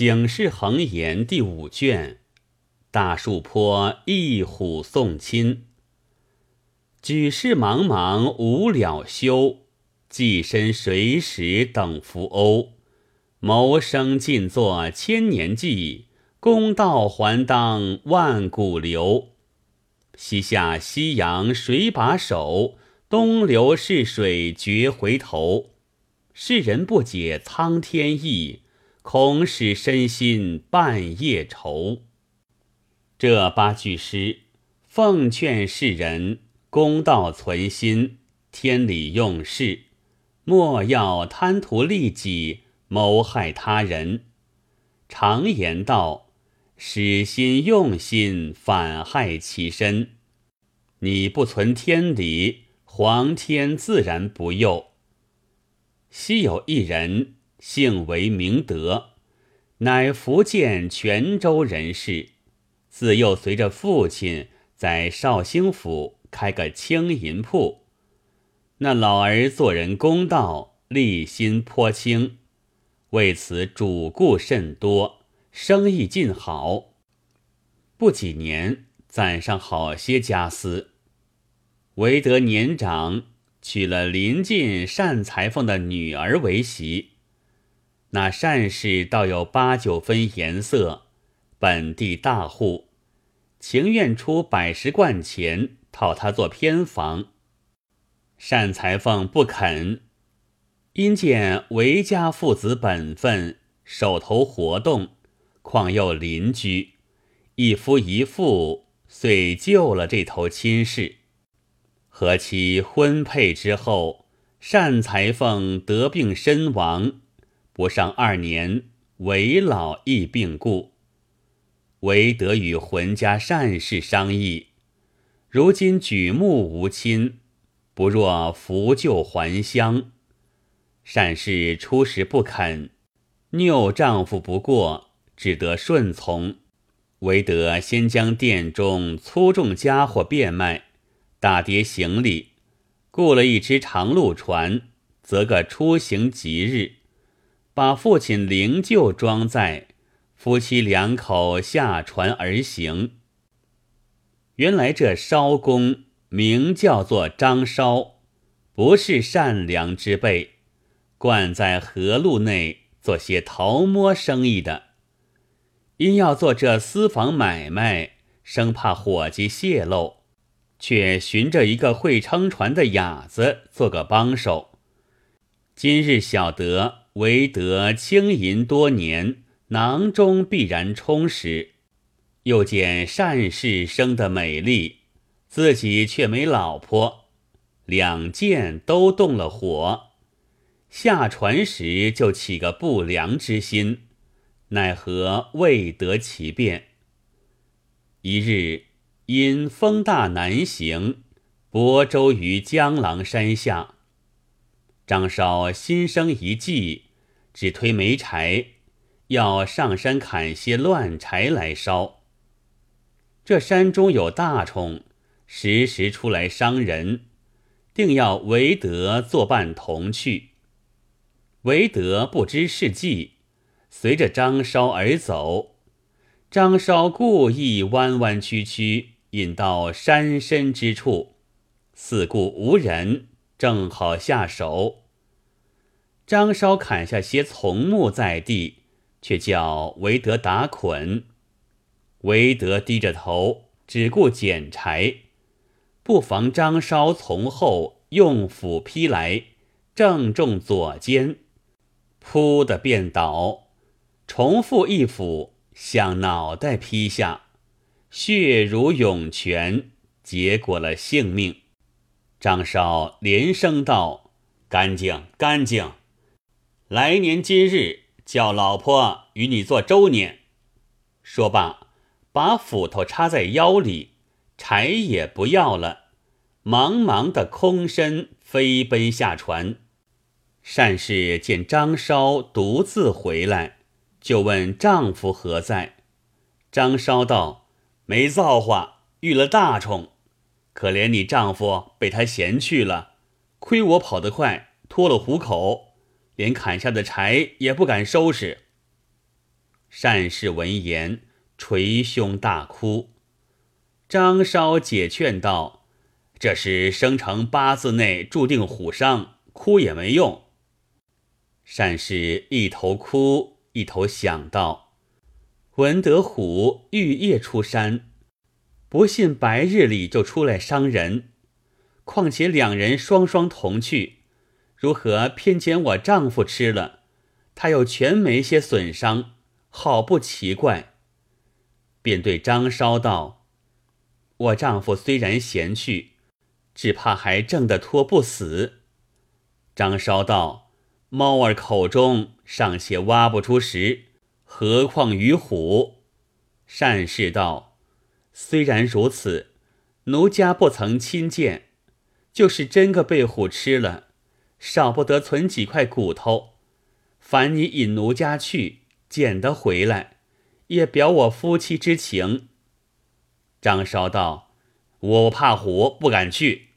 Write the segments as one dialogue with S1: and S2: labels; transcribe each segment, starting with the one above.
S1: 警世恒言第五卷，大树坡一虎送亲。举世茫茫无了休，寄身水史等浮欧。谋生尽作千年计，公道还当万古流。西下夕阳谁把守？东流逝水绝回头。世人不解苍天意。恐使身心半夜愁。这八句诗，奉劝世人公道存心，天理用事，莫要贪图利己，谋害他人。常言道：“使心用心，反害其身。”你不存天理，皇天自然不佑。昔有一人。姓为明德，乃福建泉州人士。自幼随着父亲在绍兴府开个青银铺。那老儿做人公道，立心颇清，为此主顾甚多，生意尽好。不几年，攒上好些家私。唯德年长，娶了邻近善裁缝的女儿为媳。那善事倒有八九分颜色，本地大户，情愿出百十贯钱讨他做偏房。单裁缝不肯，因见韦家父子本分，手头活动，况又邻居，一夫一妇，遂救了这头亲事。和其婚配之后，单裁缝得病身亡。不上二年，韦老亦病故。韦得与浑家善事商议，如今举目无亲，不若扶柩还乡。善事初时不肯，拗丈夫不过，只得顺从。韦德先将店中粗重家伙变卖，打叠行李，雇了一只长路船，择个出行吉日。把父亲灵柩装载，夫妻两口下船而行。原来这艄公名叫做张烧，不是善良之辈，惯在河路内做些淘摸生意的。因要做这私房买卖，生怕伙计泄露，却寻着一个会撑船的哑子做个帮手。今日晓得。唯得轻吟多年，囊中必然充实。又见善事生得美丽，自己却没老婆，两件都动了火。下船时就起个不良之心，奈何未得其便。一日因风大难行，泊舟于江郎山下。张绍心生一计，只推煤柴，要上山砍些乱柴来烧。这山中有大虫，时时出来伤人，定要韦德作伴同去。韦德不知是计，随着张烧而走。张烧故意弯弯曲曲，引到山深之处，四顾无人，正好下手。张稍砍下些丛木在地，却叫韦德打捆。韦德低着头，只顾捡柴，不妨张稍从后用斧劈来，正中左肩，扑的便倒。重复一斧，向脑袋劈下，血如涌泉，结果了性命。张稍连声道：“干净，干净。”来年今日，叫老婆与你做周年。说罢，把斧头插在腰里，柴也不要了，忙忙的空身飞奔下船。善氏见张稍独自回来，就问丈夫何在。张稍道：“没造化，遇了大虫，可怜你丈夫被他嫌去了，亏我跑得快，脱了虎口。”连砍下的柴也不敢收拾。单氏闻言，捶胸大哭。张稍解劝道：“这是生辰八字内注定虎伤，哭也没用。”单氏一头哭，一头想到：“闻得虎欲夜出山，不信白日里就出来伤人。况且两人双双同去，如何偏拣我丈夫吃了？他又全没些损伤。”好不奇怪，便对张稍道：“我丈夫虽然闲去，只怕还挣得脱不死。”张稍道：“猫儿口中尚且挖不出食，何况于虎？”善士道：“虽然如此，奴家不曾亲见，就是真个被虎吃了，少不得存几块骨头。烦你引奴家去。”捡得回来，也表我夫妻之情。张稍道：“我怕虎，不敢去。”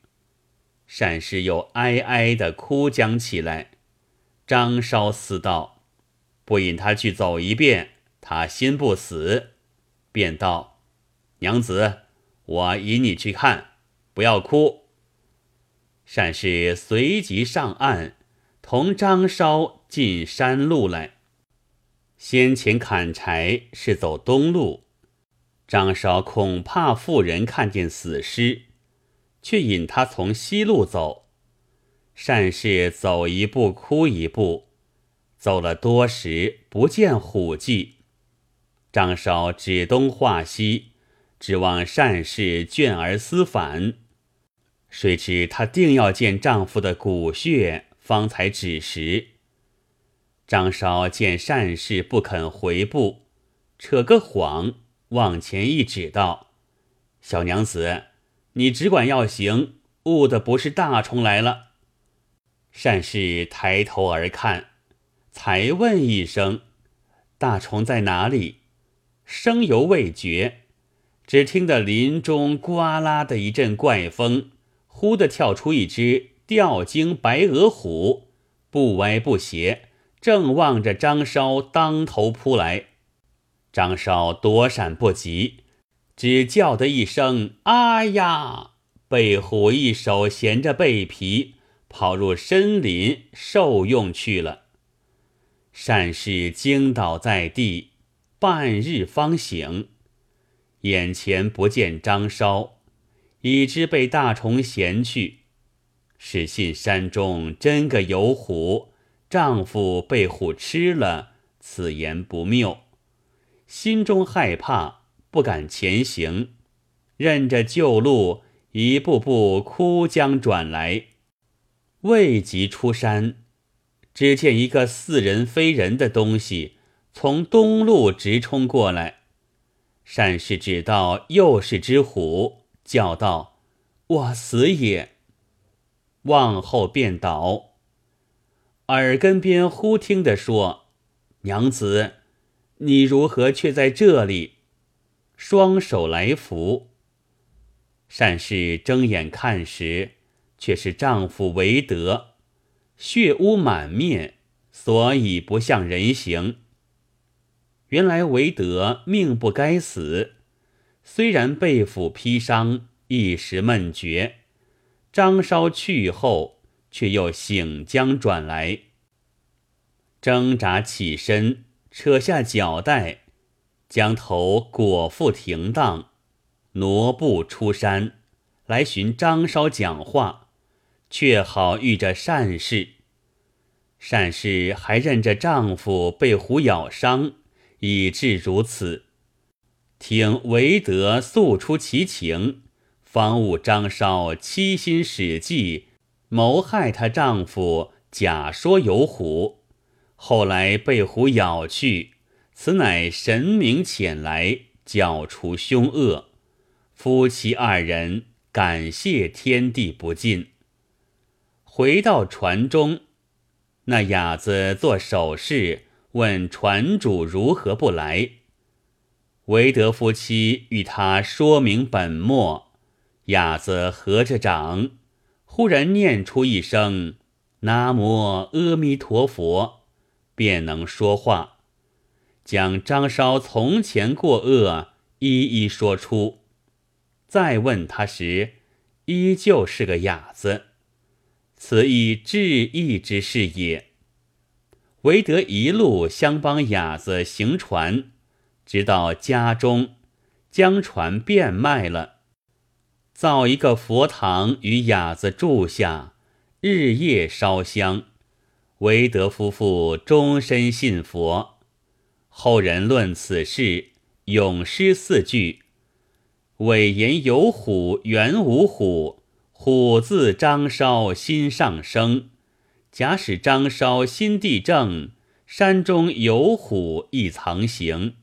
S1: 单氏又哀哀的哭将起来。张稍思道：“不引他去走一遍，他心不死。”便道：“娘子，我引你去看，不要哭。”单氏随即上岸，同张稍进山路来。先前砍柴是走东路，张稍恐怕妇人看见死尸，却引他从西路走。善事走一步哭一步，走了多时不见虎迹。张稍指东画西，指望善事倦而思返，谁知她定要见丈夫的骨血，方才止时。张稍见善事不肯回步，扯个谎往前一指道：“小娘子，你只管要行，误的不是大虫来了。”善事抬头而看，才问一声：“大虫在哪里？”声犹未绝，只听得林中呱啦的一阵怪风，忽的跳出一只吊睛白额虎，不歪不斜。正望着张稍当头扑来，张稍躲闪不及，只叫得一声“啊呀”，被虎一手衔着背皮，跑入深林受用去了。善士惊倒在地，半日方醒，眼前不见张稍，已知被大虫衔去，是信山中真个有虎。丈夫被虎吃了，此言不谬，心中害怕，不敢前行，任着旧路一步步枯江转来，未及出山，只见一个似人非人的东西从东路直冲过来，善士只道又是只虎，叫道：“我死也！”望后便倒。耳根边忽听得说：“娘子，你如何却在这里？”双手来扶。善士睁眼看时，却是丈夫韦德，血污满面，所以不像人形。原来韦德命不该死，虽然被斧劈伤，一时闷绝。张稍去后。却又醒将转来，挣扎起身，扯下脚带，将头裹腹停当，挪步出山，来寻张稍讲话，却好遇着善事。善事还认着丈夫被虎咬伤，以致如此。听韦德诉出其情，方悟张稍七心使计。谋害她丈夫，假说有虎，后来被虎咬去，此乃神明遣来剿除凶恶。夫妻二人感谢天地不尽。回到船中，那哑子做手势问船主如何不来。韦德夫妻与他说明本末，哑子合着掌。忽然念出一声“南无阿弥陀佛”，便能说话。将张稍从前过恶一一说出。再问他时，依旧是个哑子。此亦至义之事也。唯得一路相帮哑子行船，直到家中，将船变卖了，造一个佛堂与哑子住下，日夜烧香。唯德夫妇终身信佛。后人论此事，咏诗四句：“伟言有虎，原无虎。虎自张稍心上生。”假使张稍心地正，山中有虎亦曾行。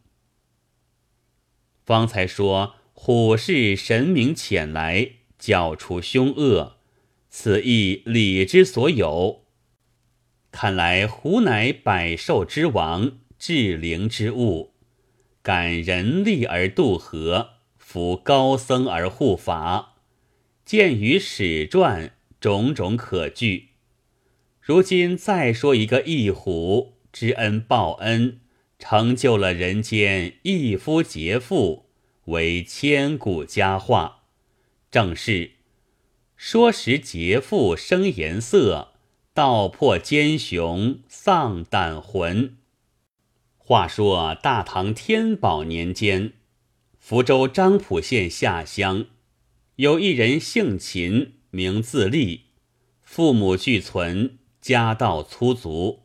S1: 方才说虎是神明遣来剿除凶恶，此亦理之所有。看来虎乃百兽之王，至灵之物，感人力而渡河，服高僧而护法。见于史传，种种可据。如今再说一个义虎知恩报恩，成就了人间一夫劫富，为千古佳话。正是说时劫富生颜色，道破奸雄丧胆魂。话说大唐天宝年间，福州漳浦县下乡，有一人姓秦，名自立，父母俱存。家道粗俗。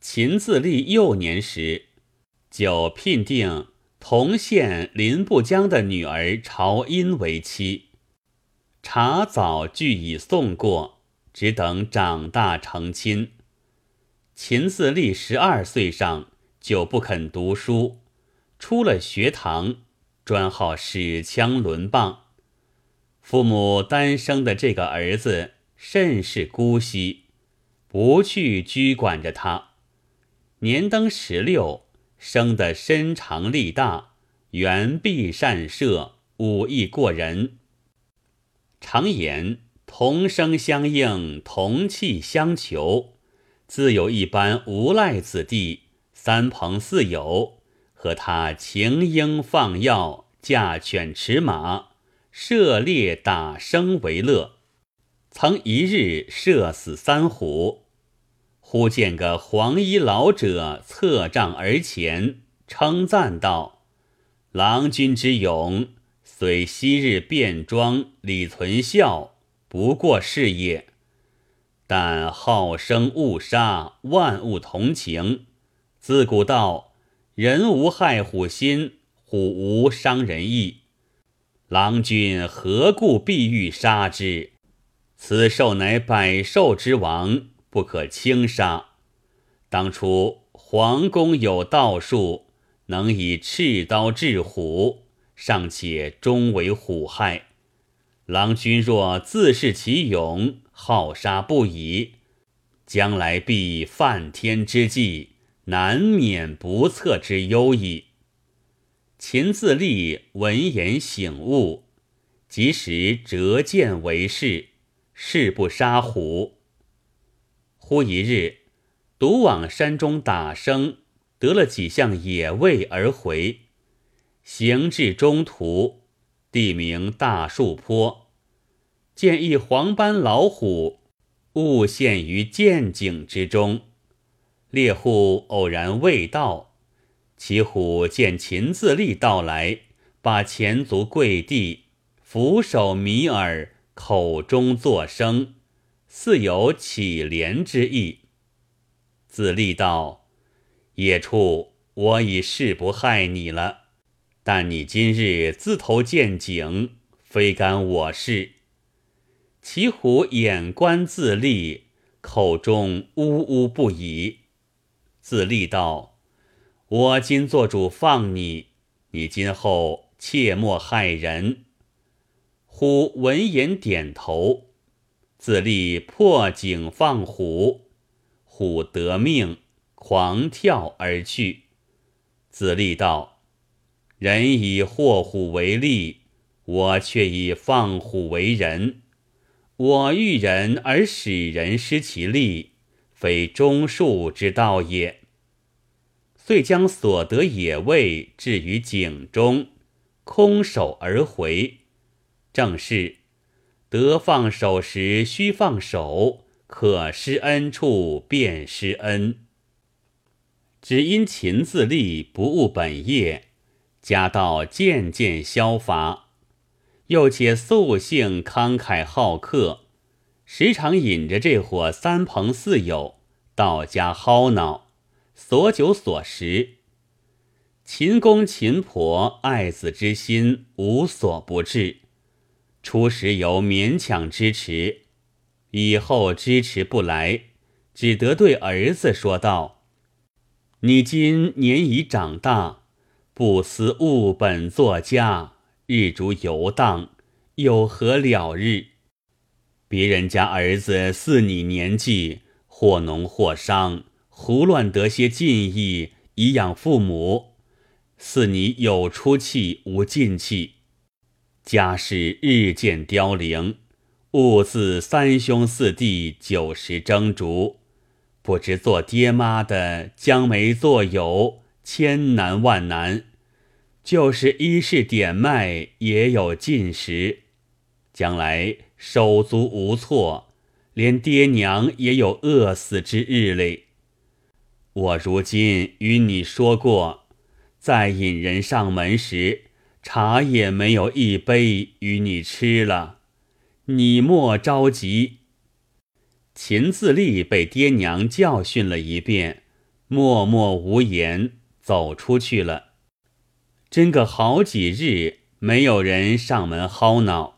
S1: 秦自立幼年时，就聘定同县林步江的女儿朝音为妻。茶早俱已送过，只等长大成亲。秦自立十二岁上就不肯读书，出了学堂，专好使枪抡棒。父母单生的这个儿子甚是姑息。不去拘管着他，年登十六，生得身长力大，圆臂善射，武艺过人。常言同声相应，同气相求，自有一般无赖子弟，三朋四友，和他情鹰放药，驾犬驰马，射猎打生为乐。曾一日射死三虎，忽见个黄衣老者侧杖而前，称赞道：“郎君之勇，虽昔日便装李存孝，不过是也。但好生勿杀，万物同情。自古道，人无害虎心，虎无伤人意。郎君何故必欲杀之？”此兽乃百兽之王，不可轻杀。当初皇宫有道术，能以赤刀制虎，尚且终为虎害。郎君若自恃其勇，好杀不已，将来必犯天之忌，难免不测之忧矣。秦自立闻言醒悟，及时折剑为誓。誓不杀虎。忽一日，独往山中打生，得了几项野味而回。行至中途，地名大树坡，见一黄斑老虎误陷于涧井之中。猎户偶然未到，其虎见秦自立到来，把前足跪地，俯首迷耳。口中作声，似有乞怜之意。自立道：“野畜，我已誓不害你了，但你今日自投陷阱，非干我事。”其虎眼观自立，口中呜呜不已。自立道：“我今做主放你，你今后切莫害人。”虎闻言点头，自立破井放虎，虎得命，狂跳而去。子立道：“人以祸虎为利，我却以放虎为人。我欲人而使人失其利，非忠恕之道也。”遂将所得野味置于井中，空手而回。正是得放手时须放手，可施恩处便施恩。只因勤自立，不务本业，家道渐渐消乏。又且素性慷慨好客，时常引着这伙三朋四友到家薅恼，所酒所食。秦公秦婆爱子之心无所不至，初时犹勉强支持，以后支持不来，只得对儿子说道：“你今年已长大，不思务本作家。”日逐游荡，有何了日？别人家儿子似你年纪，或农或商，胡乱得些进意以养父母；似你有出气无进气，家事日渐凋零，兀自三兄四弟九十争逐，不知做爹妈的将没做有，千难万难。就是衣食点卖也有尽时，将来手足无措，连爹娘也有饿死之日嘞。我如今与你说过，在引人上门时，茶也没有一杯与你吃了，你莫着急。秦自立被爹娘教训了一遍，默默无言，走出去了。真个好几日没有人上门薅脑，